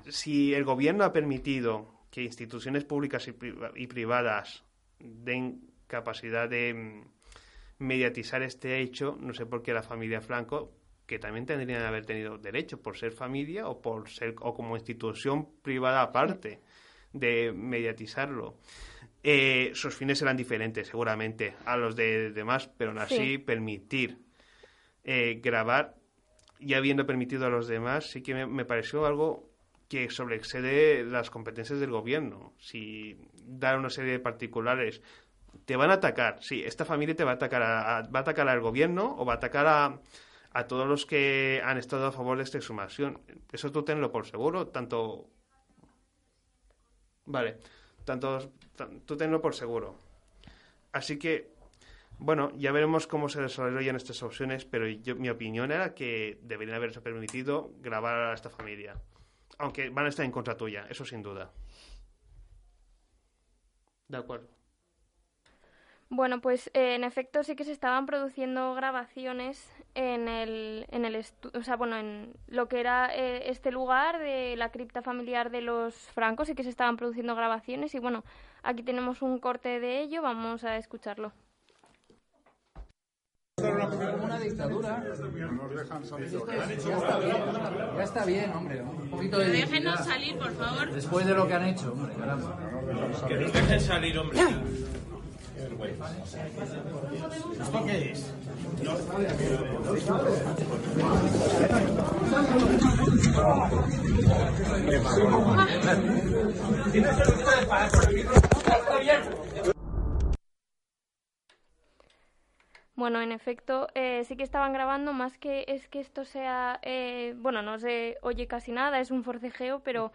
si el gobierno ha permitido que instituciones públicas y, privadas den capacidad de mm, mediatizar este hecho, no sé por qué la familia Franco, que también tendrían que haber tenido derecho por ser familia o por ser o como institución privada aparte de mediatizarlo. Eh, sus fines serán diferentes, seguramente, a los de demás, pero aún así permitir eh, grabar y habiendo permitido a los demás, sí que me, pareció algo que sobreexcede las competencias del gobierno. Si dar una serie de particulares te van a atacar, sí, esta familia te va a atacar, va a atacar al gobierno o va a atacar a, a todos los que han estado a favor de esta exhumación. Eso tú tenlo por seguro, tanto... Vale tanto, tú tenlo por seguro. Así que, bueno, ya veremos cómo se desarrollan estas opciones, pero yo, mi opinión era que deberían haberse permitido grabar a esta familia. Aunque van a estar en contra tuya, eso sin duda. De acuerdo. Bueno, pues eh, en efecto sí que se estaban produciendo grabaciones en el, en el o sea, bueno, en lo que era eh, este lugar de la cripta familiar de los francos, sí que se estaban produciendo grabaciones y bueno, aquí tenemos un corte de ello, vamos a escucharlo. Una dictadura. Ya está bien, hombre. Un poquito de. Déjenos salir, por favor. Después de lo que han hecho, hombre, caramba. Que nos dejen salir, hombre. ¿Esto qué es? Bueno, en efecto, eh, sí que estaban grabando, más que es que esto sea, eh, bueno, no se oye casi nada, es un forcejeo, pero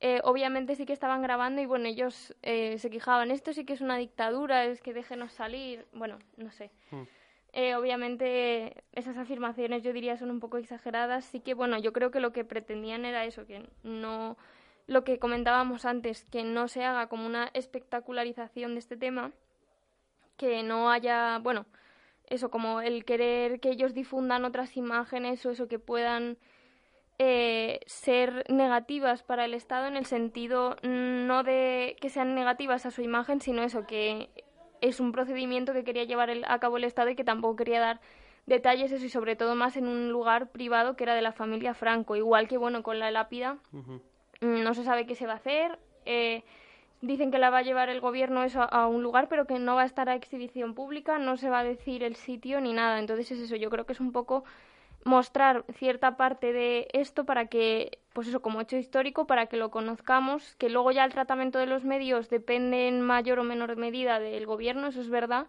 eh, obviamente sí que estaban grabando y bueno, ellos eh, se quejaban, esto sí que es una dictadura, es que déjenos salir, bueno, no sé. Hmm. eh, obviamente esas afirmaciones yo diría son un poco exageradas. Sí que, bueno, yo creo que lo que pretendían era eso, que no lo que comentábamos antes, que no se haga como una espectacularización de este tema, que no haya, bueno, eso, como el querer que ellos difundan otras imágenes o eso, que puedan eh, ser negativas para el Estado en el sentido no de que sean negativas a su imagen, sino eso, que es un procedimiento que quería llevar a cabo el Estado y que tampoco quería dar detalles eso y sobre todo más en un lugar privado que era de la familia Franco. Igual que bueno con la lápida no se sabe qué se va a hacer eh, dicen que la va a llevar el gobierno eso a un lugar pero que no va a estar a exhibición pública no se va a decir el sitio ni nada. Entonces es eso yo creo que es un poco mostrar cierta parte de esto para que, pues eso, como hecho histórico, para que lo conozcamos, que luego ya el tratamiento de los medios depende en mayor o menor medida del gobierno, eso es verdad,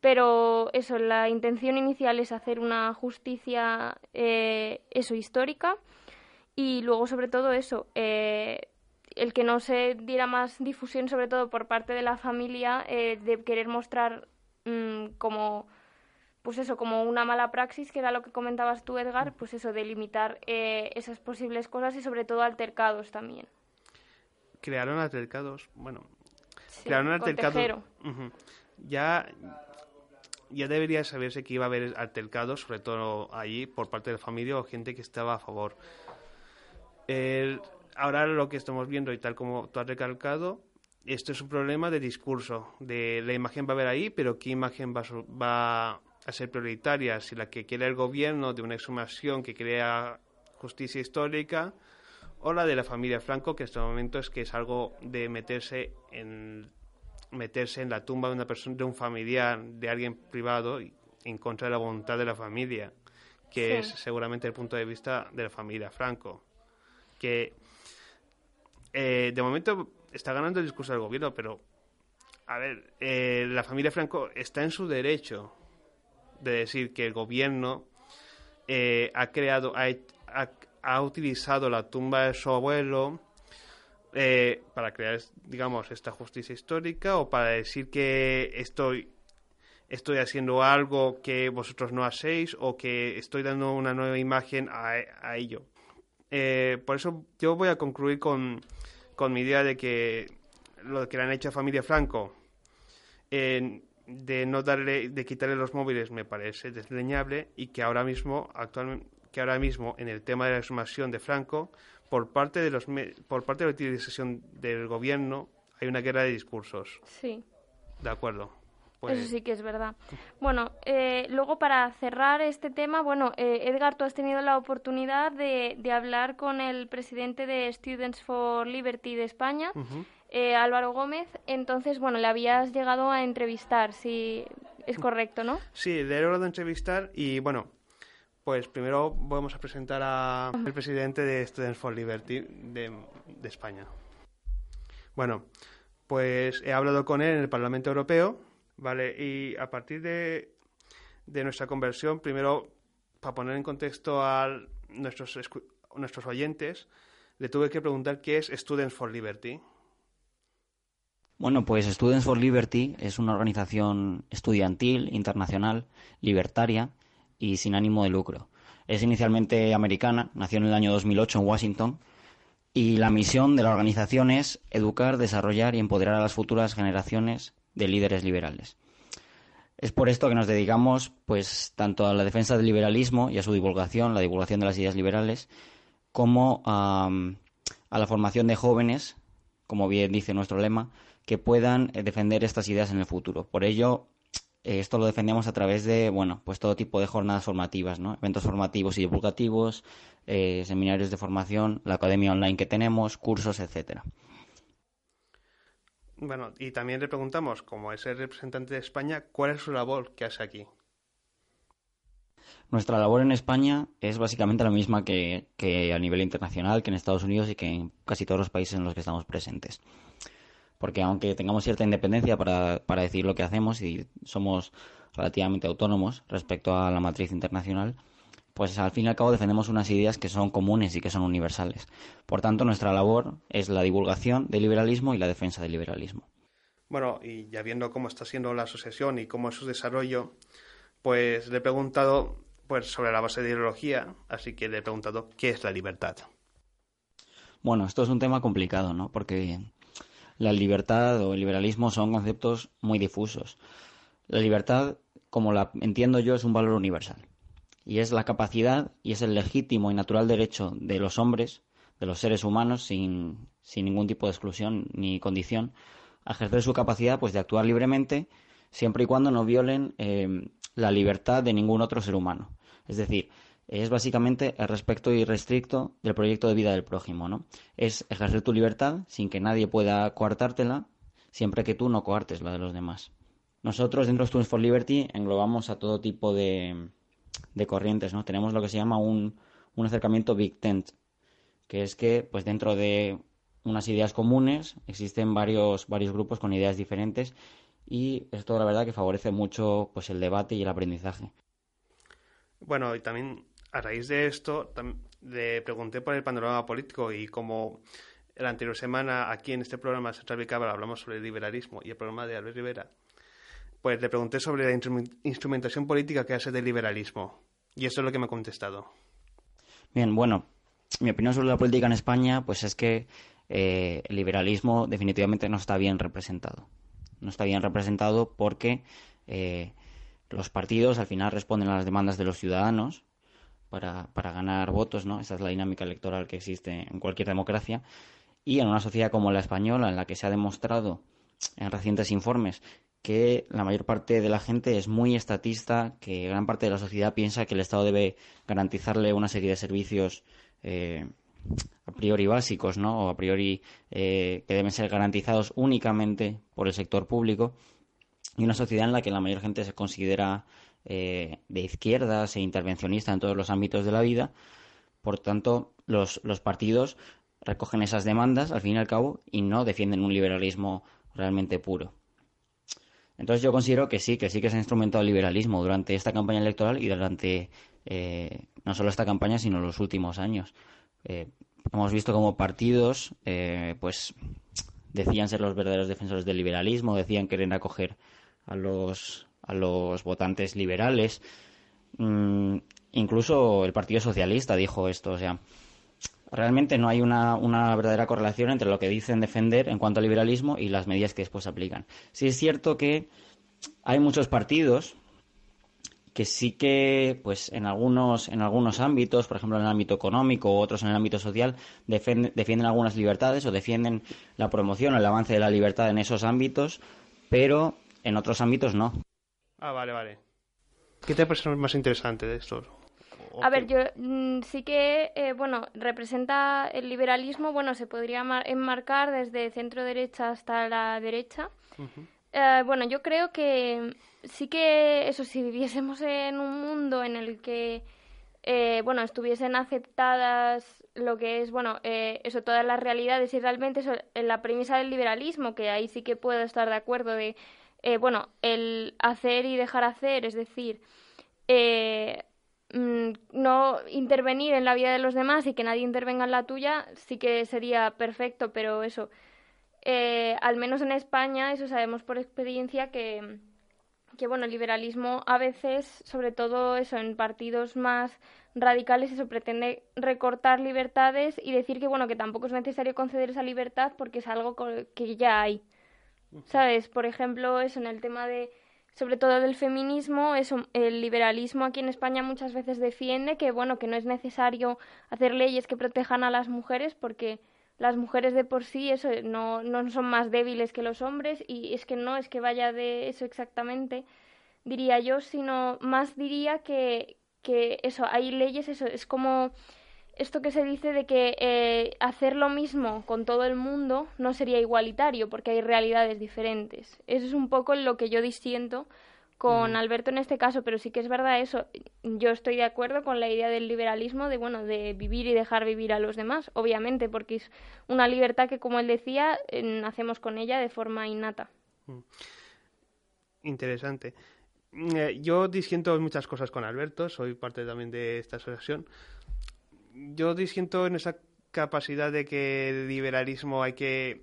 pero eso, la intención inicial es hacer una justicia, eh, eso, histórica, y luego sobre todo eso, eh, el que no se diera más difusión, sobre todo por parte de la familia, eh, de querer mostrar mm, como pues eso, como una mala praxis, que era lo que comentabas tú, Edgar, pues eso, de limitar eh, esas posibles cosas y sobre todo altercados también. Crearon altercados, bueno, crearon altercados. Ya, ya debería saberse que iba a haber altercados, sobre todo allí, por parte de la familia o gente que estaba a favor. ahora lo que estamos viendo, y tal como tú has recalcado, esto es un problema de discurso, de la imagen va a haber ahí, pero qué imagen va, va a ser prioritaria, si la que quiere el gobierno de una exhumación que crea justicia histórica o la de la familia Franco, que en este momento es que es algo de meterse en meterse en la tumba de una persona, de un familiar, de alguien privado, en contra de la voluntad de la familia, que es seguramente el punto de vista de la familia Franco, que eh, de momento está ganando el discurso del gobierno, pero a ver, eh, la familia Franco está en su derecho de decir que el gobierno eh, ha creado, ha, utilizado la tumba de su abuelo eh, para crear, digamos, esta justicia histórica o para decir que estoy estoy haciendo algo que vosotros no hacéis o que estoy dando una nueva imagen a, ello. Eh, por eso yo voy a concluir con, con mi idea de que lo que le han hecho a familia Franco en de no darle, de quitarle los móviles me parece desleñable y que ahora mismo, actualmente, que ahora mismo en el tema de la exhumación de Franco, por parte de los por parte de la utilización del gobierno hay una guerra de discursos. Sí. De acuerdo. Pues Eso sí que es verdad. Bueno, eh, luego para cerrar este tema, bueno, eh, Edgar, tú has tenido la oportunidad de, de, hablar con el presidente de Students for Liberty de España. Eh, Álvaro Gómez. Entonces, bueno, le habías llegado a entrevistar, si es correcto, ¿no? Sí, le he logrado entrevistar y, bueno, pues primero vamos a presentar al presidente de Students for Liberty de, España. Bueno, pues he hablado con él en el Parlamento Europeo, ¿vale? Y a partir de, de nuestra conversión, primero, para poner en contexto a nuestros, nuestros oyentes, le tuve que preguntar qué es Students for Liberty. Bueno, pues Students for Liberty es una organización estudiantil, internacional, libertaria y sin ánimo de lucro. Es inicialmente americana, nació en el año 2008 en Washington y la misión de la organización es educar, desarrollar y empoderar a las futuras generaciones de líderes liberales. Es por esto que nos dedicamos pues tanto a la defensa del liberalismo y a su divulgación, la divulgación de las ideas liberales, como a, a la formación de jóvenes, como bien dice nuestro lema, que puedan eh, defender estas ideas en el futuro. Por ello, eh, esto lo defendemos a través de, bueno, pues todo tipo de jornadas formativas, ¿no? Eventos formativos y divulgativos, eh, seminarios de formación, la academia online que tenemos, cursos, etcétera. Bueno, y también le preguntamos, como es el representante de España, ¿cuál es su labor que hace aquí? Nuestra labor en España es básicamente la misma que, que, a nivel internacional, que en Estados Unidos y que en casi todos los países en los que estamos presentes porque aunque tengamos cierta independencia para, para decir lo que hacemos y somos relativamente autónomos respecto a la matriz internacional, pues al fin y al cabo defendemos unas ideas que son comunes y que son universales. Por tanto, nuestra labor es la divulgación del liberalismo y la defensa del liberalismo. Bueno, y ya viendo cómo está siendo la asociación y cómo es su desarrollo, pues le he preguntado pues sobre la base de ideología, así que le he preguntado qué es la libertad. Bueno, esto es un tema complicado, ¿no? Porque la libertad o el liberalismo son conceptos muy difusos. La libertad, como la entiendo yo, es un valor universal. Y es la capacidad y es el legítimo y natural derecho de los hombres, de los seres humanos, sin, sin ningún tipo de exclusión ni condición, a ejercer su capacidad pues, de actuar libremente, siempre y cuando no violen eh, la libertad de ningún otro ser humano. Es decir, es básicamente el respeto irrestricto del proyecto de vida del prójimo, ¿no? Es ejercer tu libertad sin que nadie pueda coartártela, siempre que tú no coartes la de los demás. Nosotros dentro de Students for Liberty englobamos a todo tipo de, de corrientes, ¿no? Tenemos lo que se llama un, un acercamiento Big Tent, que es que, pues dentro de unas ideas comunes existen varios, varios grupos con ideas diferentes y esto la verdad que favorece mucho pues el debate y el aprendizaje. Bueno, y también a raíz de esto le pregunté por el panorama político y como la anterior semana aquí en este programa Central Bicábara hablamos sobre el liberalismo y el programa de Albert Rivera, pues le pregunté sobre la instrumentación política que hace del liberalismo y eso es lo que me ha contestado. Bien, bueno, mi opinión sobre la política en España pues es que eh, el liberalismo definitivamente no está bien representado. No está bien representado porque eh, los partidos al final responden a las demandas de los ciudadanos para, para ganar votos, ¿no? Esa es la dinámica electoral que existe en cualquier democracia. Y en una sociedad como la española, en la que se ha demostrado en recientes informes que la mayor parte de la gente es muy estatista, que gran parte de la sociedad piensa que el Estado debe garantizarle una serie de servicios eh, a priori básicos, ¿no? O a priori eh, que deben ser garantizados únicamente por el sector público. Y una sociedad en la que la mayor gente se considera eh, de izquierdas e intervencionista en todos los ámbitos de la vida. Por tanto, los, los partidos recogen esas demandas, al fin y al cabo, y no defienden un liberalismo realmente puro. Entonces yo considero que sí, que sí que se ha instrumentado el liberalismo durante esta campaña electoral y durante eh, no solo esta campaña, sino los últimos años. Eh, hemos visto como partidos, pues, decían ser los verdaderos defensores del liberalismo, decían querer acoger a los a los votantes liberales. Mm, incluso el Partido Socialista dijo esto. O sea, realmente no hay una, una, verdadera correlación entre lo que dicen defender en cuanto al liberalismo y las medidas que después aplican. Sí es cierto que hay muchos partidos que sí que, pues, en algunos, en algunos ámbitos, por ejemplo, en el ámbito económico u otros en el ámbito social, defienden, defienden algunas libertades o defienden la promoción o el avance de la libertad en esos ámbitos, pero en otros ámbitos no. Ah, vale, vale. ¿Qué te parece más interesante de esto? A ver, yo mm, sí que, eh, bueno, representa el liberalismo, bueno, se podría enmarcar desde centro derecha hasta la derecha. Eh, bueno, yo creo que sí que, eso, si viviésemos en un mundo en el que, eh, bueno, estuviesen aceptadas lo que es, bueno, eso, todas las realidades y realmente eso, la premisa del liberalismo, que ahí sí que puedo estar de acuerdo de eh, bueno, el hacer y dejar hacer, es decir, eh, mm, no intervenir en la vida de los demás y que nadie intervenga en la tuya, sí que sería perfecto, pero eso, eh, al menos en España, eso sabemos por experiencia que, que, bueno, el liberalismo a veces, sobre todo eso, en partidos más radicales, eso pretende recortar libertades y decir que, bueno, que tampoco es necesario conceder esa libertad porque es algo que ya hay. ¿Sabes? Por ejemplo, eso en el tema de, sobre todo del feminismo, eso, el liberalismo aquí en España muchas veces defiende que, bueno, que no es necesario hacer leyes que protejan a las mujeres porque las mujeres de por sí eso no, no son más débiles que los hombres y es que no es que vaya de eso exactamente, diría yo, sino más diría que, que eso, hay leyes, eso es como esto que se dice de que eh, hacer lo mismo con todo el mundo no sería igualitario porque hay realidades diferentes. Eso es un poco lo que yo disiento con Alberto en este caso, pero sí que es verdad eso. Yo estoy de acuerdo con la idea del liberalismo de bueno, de vivir y dejar vivir a los demás, obviamente, porque es una libertad que como él decía, nacemos con ella de forma innata. Interesante. Eh, yo disiento muchas cosas con Alberto, soy parte también de esta asociación yo disiento en esa capacidad de que el liberalismo hay que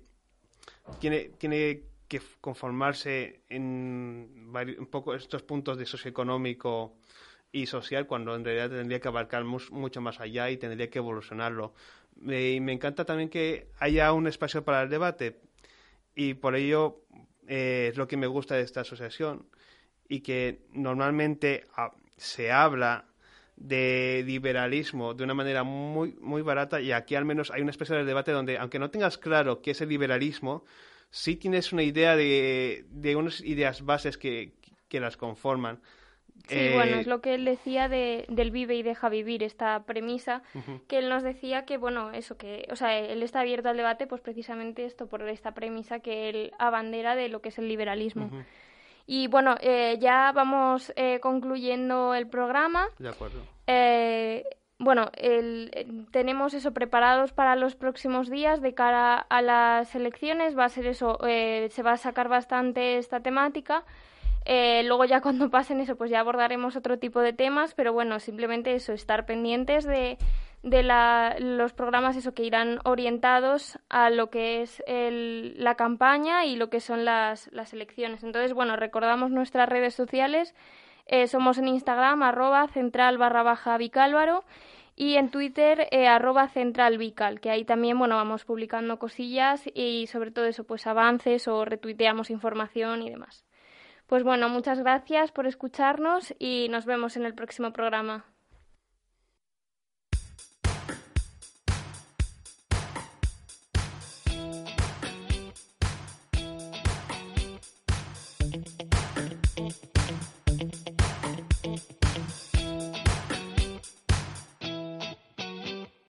tiene tiene que conformarse en un poco estos puntos de socioeconómico y social cuando en realidad tendría que abarcar mucho más allá y tendría que evolucionarlo. y me encanta también que haya un espacio para el debate y por ello eh, es lo que me gusta de esta asociación y que normalmente se habla de liberalismo de una manera muy muy barata y aquí al menos hay una especie de debate donde aunque no tengas claro qué es el liberalismo sí tienes una idea de, de unas ideas bases que, que las conforman. Sí, bueno, es eh, lo que él decía de, del vive y deja vivir, esta premisa, que él nos decía que, bueno, eso, que, o sea, él está abierto al debate, pues precisamente esto, por esta premisa que él abandera de lo que es el liberalismo. Y bueno, eh, ya vamos eh, concluyendo el programa. De acuerdo bueno, el, tenemos eso preparados para los próximos días de cara a las elecciones. Va a ser eso, eh, se va a sacar bastante esta temática. Eh, luego ya cuando pasen eso, pues ya abordaremos otro tipo de temas, pero bueno, simplemente eso, estar pendientes de, de la, los programas eso que irán orientados a lo que es el, la campaña y lo que son las, las elecciones. Entonces, bueno, recordamos nuestras redes sociales eh, somos en Instagram, arroba central barra baja y en Twitter eh, arroba central que ahí también bueno vamos publicando cosillas y sobre todo eso, pues avances o retuiteamos información y demás. Pues bueno, muchas gracias por escucharnos y nos vemos en el próximo programa.